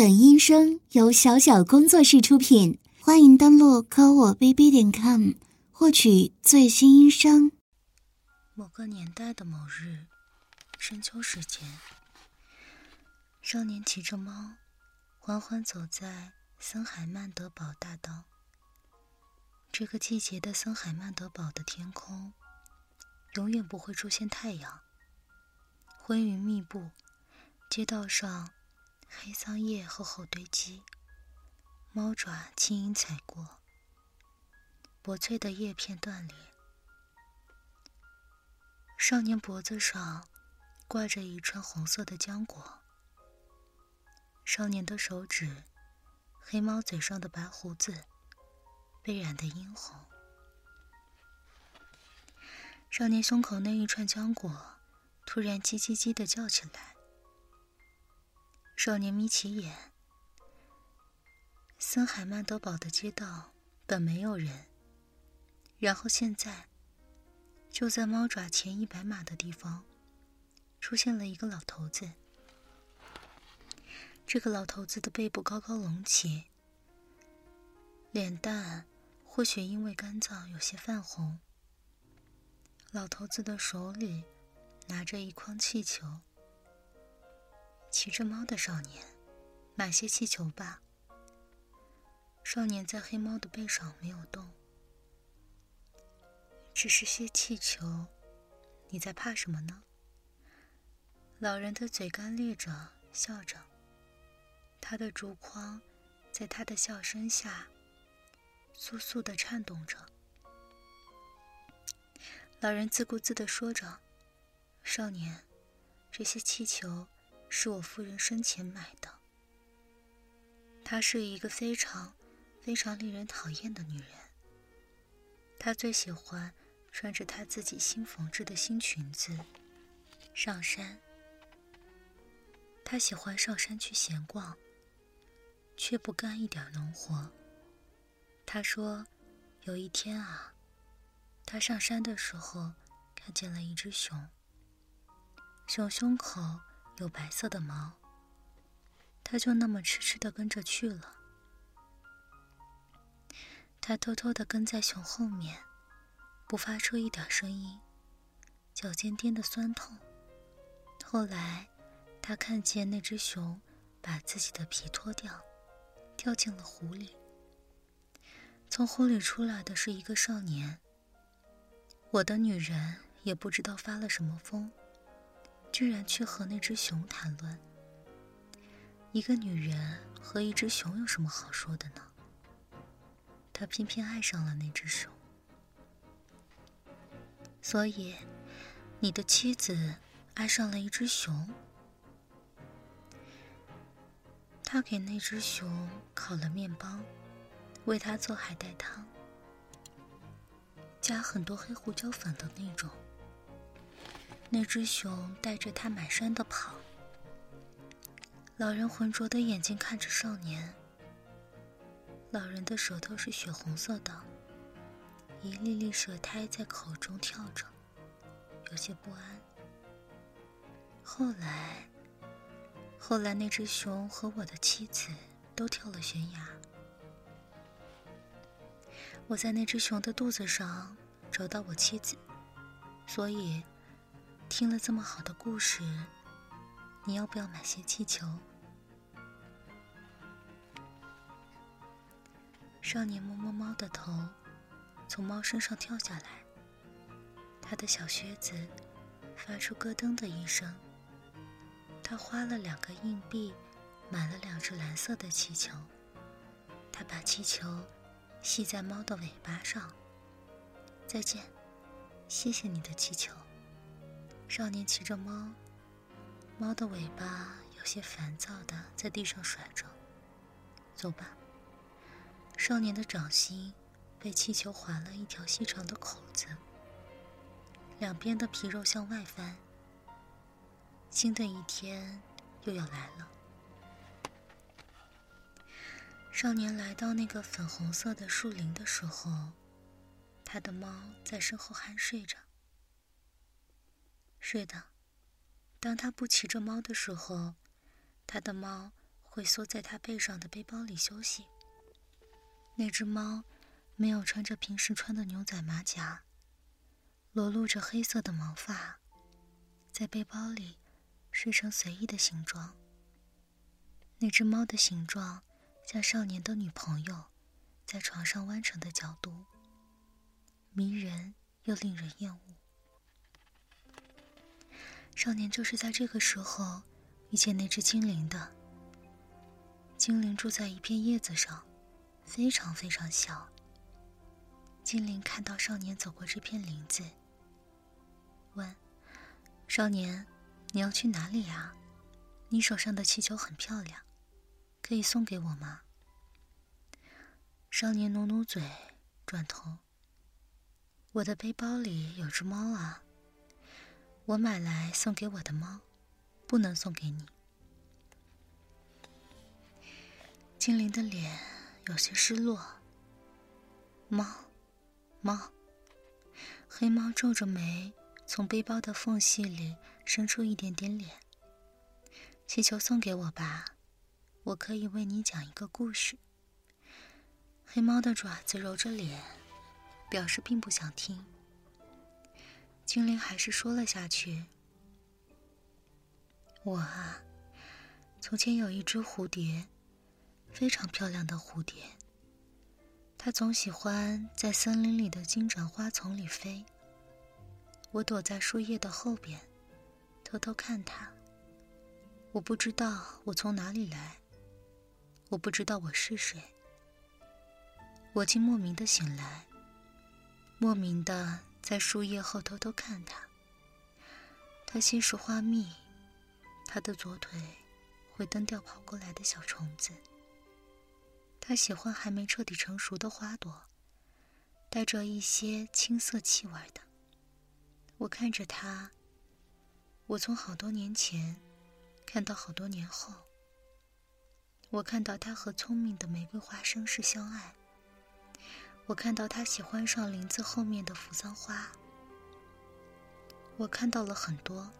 本音声由小小工作室出品，欢迎登录科我 bb 点 com 获取最新音声。某个年代的某日，深秋时节，少年骑着猫，缓缓走在森海曼德堡大道。这个季节的森海曼德堡的天空，永远不会出现太阳，灰云密布，街道上。黑桑叶厚厚堆积，猫爪轻盈踩过，薄脆的叶片断裂。少年脖子上挂着一串红色的浆果。少年的手指，黑猫嘴上的白胡子被染得殷红。少年胸口那一串浆果突然叽叽叽的叫起来。少年眯起眼，森海曼德堡的街道本没有人，然后现在，就在猫爪前一百码的地方，出现了一个老头子。这个老头子的背部高高隆起，脸蛋或许因为干燥有些泛红。老头子的手里拿着一筐气球。骑着猫的少年，买些气球吧。少年在黑猫的背上没有动，只是些气球，你在怕什么呢？老人的嘴干裂着，笑着。他的竹筐在他的笑声下，簌簌的颤动着。老人自顾自的说着：“少年，这些气球。”是我夫人生前买的。她是一个非常、非常令人讨厌的女人。她最喜欢穿着她自己新缝制的新裙子上山。她喜欢上山去闲逛，却不干一点农活。她说，有一天啊，她上山的时候看见了一只熊，熊胸口。有白色的毛，他就那么痴痴的跟着去了。他偷偷的跟在熊后面，不发出一点声音，脚尖颠的酸痛。后来，他看见那只熊把自己的皮脱掉，掉进了湖里。从湖里出来的是一个少年。我的女人也不知道发了什么疯。居然去和那只熊谈论。一个女人和一只熊有什么好说的呢？他偏偏爱上了那只熊。所以，你的妻子爱上了一只熊。他给那只熊烤了面包，为它做海带汤，加很多黑胡椒粉的那种。那只熊带着他满山的跑。老人浑浊的眼睛看着少年。老人的舌头是血红色的，一粒粒舌苔在口中跳着，有些不安。后来，后来那只熊和我的妻子都跳了悬崖。我在那只熊的肚子上找到我妻子，所以。听了这么好的故事，你要不要买些气球？少年摸摸猫的头，从猫身上跳下来。他的小靴子发出咯噔的一声。他花了两个硬币，买了两只蓝色的气球。他把气球系在猫的尾巴上。再见，谢谢你的气球。少年骑着猫，猫的尾巴有些烦躁的在地上甩着。走吧。少年的掌心被气球划了一条细长的口子，两边的皮肉向外翻。新的一天又要来了。少年来到那个粉红色的树林的时候，他的猫在身后酣睡着。是的，当他不骑着猫的时候，他的猫。会缩在他背上的背包里休息。那只猫没有穿着平时穿的牛仔马甲，裸露着黑色的毛发，在背包里睡成随意的形状。那只猫的形状像少年的女朋友在床上弯成的角度，迷人又令人厌恶。少年就是在这个时候遇见那只精灵的。精灵住在一片叶子上，非常非常小。精灵看到少年走过这片林子，问：“少年，你要去哪里呀？你手上的气球很漂亮，可以送给我吗？”少年努努嘴，转头：“我的背包里有只猫啊。”我买来送给我的猫，不能送给你。精灵的脸有些失落。猫，猫。黑猫皱着眉，从背包的缝隙里伸出一点点脸。气球送给我吧，我可以为你讲一个故事。黑猫的爪子揉着脸，表示并不想听。精灵还是说了下去：“我啊，从前有一只蝴蝶，非常漂亮的蝴蝶。它总喜欢在森林里的金盏花丛里飞。我躲在树叶的后边，偷偷看它。我不知道我从哪里来，我不知道我是谁。我竟莫名的醒来，莫名的。”在树叶后偷偷看他，他吸食花蜜，他的左腿会蹬掉跑过来的小虫子。他喜欢还没彻底成熟的花朵，带着一些青涩气味的。我看着他，我从好多年前看到好多年后，我看到他和聪明的玫瑰花生是相爱。我看到他喜欢上林子后面的扶桑花。我看到了很多，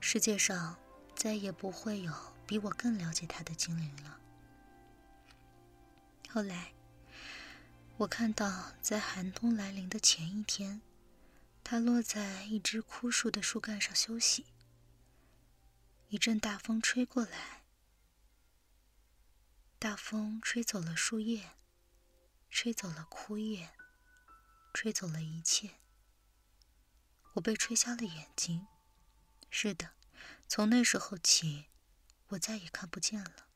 世界上再也不会有比我更了解他的精灵了。后来，我看到在寒冬来临的前一天，他落在一只枯树的树干上休息。一阵大风吹过来，大风吹走了树叶。吹走了枯叶，吹走了一切。我被吹瞎了眼睛。是的，从那时候起，我再也看不见了。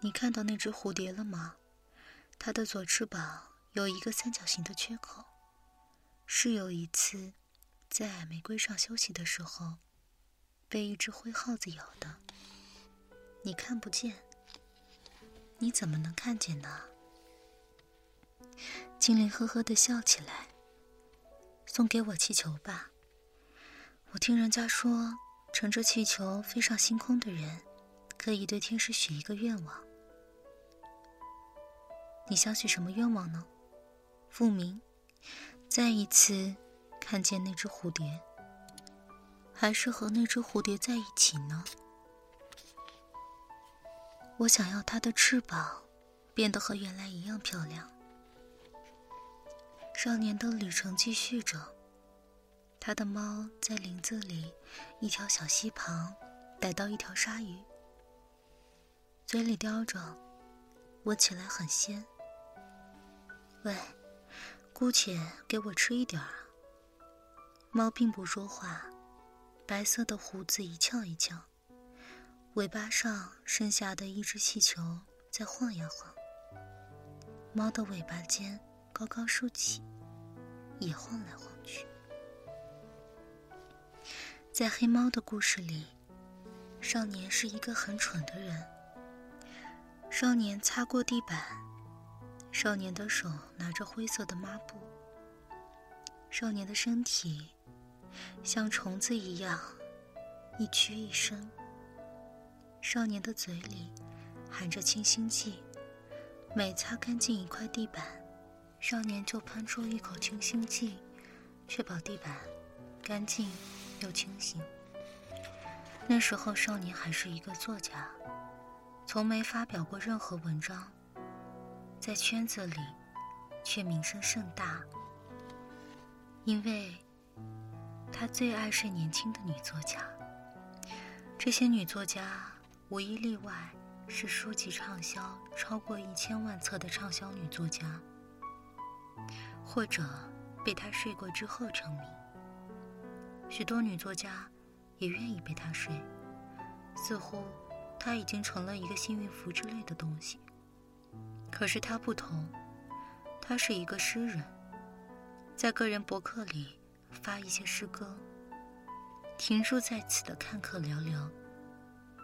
你看到那只蝴蝶了吗？它的左翅膀有一个三角形的缺口，是有一次在玫瑰上休息的时候，被一只灰耗子咬的。你看不见，你怎么能看见呢？精灵呵呵的笑起来。送给我气球吧。我听人家说，乘着气球飞上星空的人，可以对天使许一个愿望。你想许什么愿望呢？复明，再一次看见那只蝴蝶，还是和那只蝴蝶在一起呢？我想要它的翅膀变得和原来一样漂亮。少年的旅程继续着，他的猫在林子里一条小溪旁逮到一条鲨鱼，嘴里叼着，闻起来很鲜。喂，姑且给我吃一点儿。猫并不说话，白色的胡子一翘一翘，尾巴上剩下的一只气球在晃呀晃。猫的尾巴尖。高高竖起，也晃来晃去。在黑猫的故事里，少年是一个很蠢的人。少年擦过地板，少年的手拿着灰色的抹布，少年的身体像虫子一样一屈一伸，少年的嘴里含着清新剂，每擦干净一块地板。少年就喷出一口清新剂，确保地板干净又清新。那时候，少年还是一个作家，从没发表过任何文章，在圈子里却名声甚大，因为他最爱是年轻的女作家。这些女作家无一例外是书籍畅销超过一千万册的畅销女作家，或者被他睡过之后成名。许多女作家也愿意被他睡，似乎他已经成了一个幸运符之类的东西。可是他不同，他是一个诗人，在个人博客里发一些诗歌。停驻在此的看客寥寥，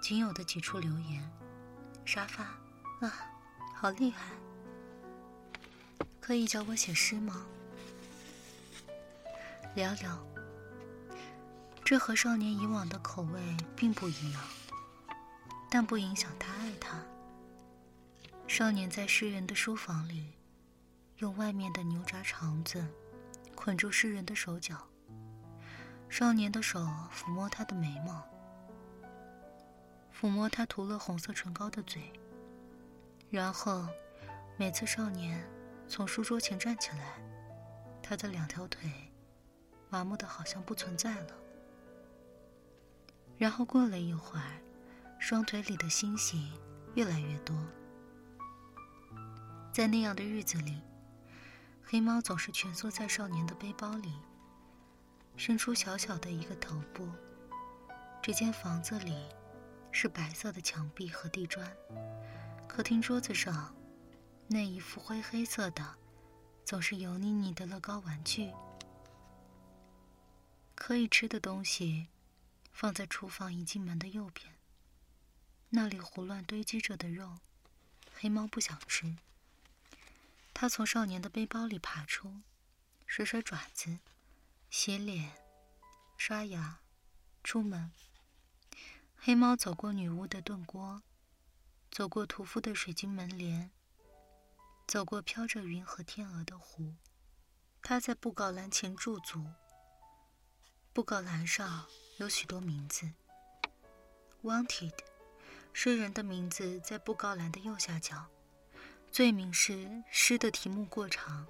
仅有的几处留言。沙发啊，好厉害！可以教我写诗吗？寥寥。这和少年以往的口味并不一样，但不影响他爱他。少年在诗人的书房里，用外面的牛轧肠子捆住诗人的手脚。少年的手抚摸他的眉毛，抚摸他涂了红色唇膏的嘴。然后，每次少年从书桌前站起来，他的两条腿麻木的好像不存在了。然后过了一会儿，双腿里的星星越来越多。在那样的日子里，黑猫总是蜷缩在少年的背包里。伸出小小的一个头部。这间房子里是白色的墙壁和地砖，客厅桌子上那一副灰黑色的、总是油腻腻的乐高玩具。可以吃的东西放在厨房一进门的右边，那里胡乱堆积着的肉，黑猫不想吃。它从少年的背包里爬出，甩甩爪子。洗脸、刷牙、出门。黑猫走过女巫的炖锅，走过屠夫的水晶门帘，走过飘着云和天鹅的湖。他在布告栏前驻足。布告栏上有许多名字。Wanted，诗人的名字在布告栏的右下角。罪名是诗的题目过长。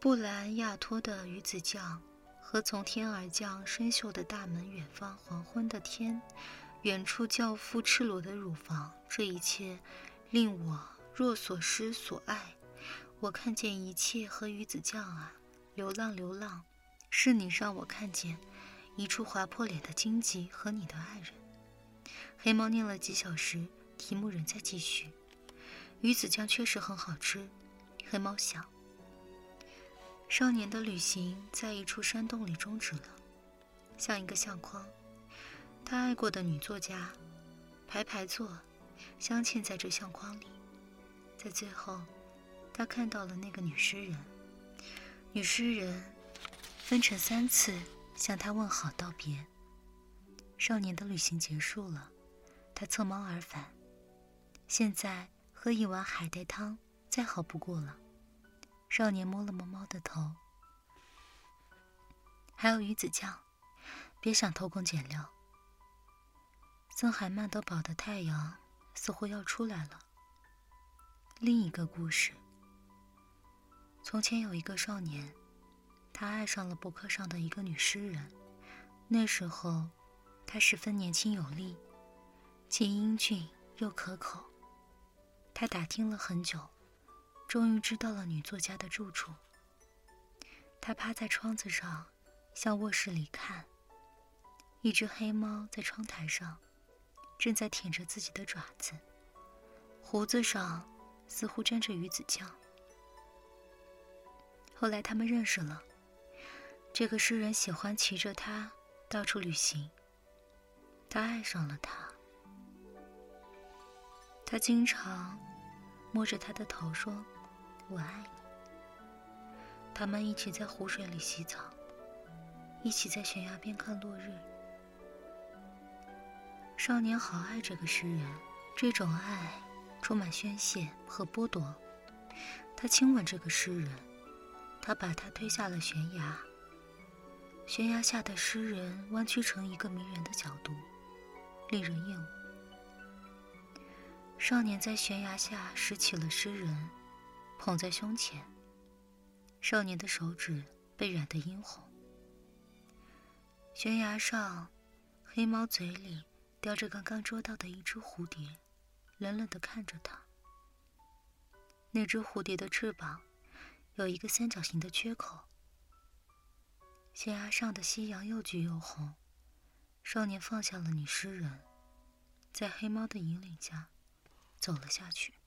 布兰亚托的鱼子酱，和从天而降生锈的大门远方黄昏的天，远处教父赤裸的乳房，这一切令我若所失所爱。我看见一切和鱼子酱啊，流浪流浪，是你让我看见一处划破脸的荆棘和你的爱人。黑猫念了几小时，题目仍在继续。鱼子酱确实很好吃，黑猫想。少年的旅行在一处山洞里终止了，像一个相框。他爱过的女作家，排排坐，镶嵌在这相框里。在最后，他看到了那个女诗人。女诗人分成三次向他问好道别。少年的旅行结束了，他侧猫而返。现在喝一碗海带汤再好不过了。少年摸了摸猫的头，还有鱼子酱，别想偷工减料。森海曼德堡的太阳似乎要出来了。另一个故事：从前有一个少年，他爱上了博客上的一个女诗人。那时候，她十分年轻有力，既英俊又可口。他打听了很久。终于知道了女作家的住处。他趴在窗子上，向卧室里看。一只黑猫在窗台上，正在舔着自己的爪子，胡子上似乎沾着鱼子酱。后来他们认识了。这个诗人喜欢骑着它到处旅行。他爱上了它。他经常摸着他的头说。我爱你。他们一起在湖水里洗澡，一起在悬崖边看落日。少年好爱这个诗人，这种爱充满宣泄和剥夺。他亲吻这个诗人，他把他推下了悬崖。悬崖下的诗人弯曲成一个迷人的角度，令人厌恶。少年在悬崖下拾起了诗人，捧在胸前。少年的手指被染得殷红。悬崖上，黑猫嘴里叼着刚刚捉到的一只蝴蝶，冷冷的看着他。那只蝴蝶的翅膀有一个三角形的缺口。悬崖上的夕阳又橘又红。少年放下了女诗人，在黑猫的引领下走了下去。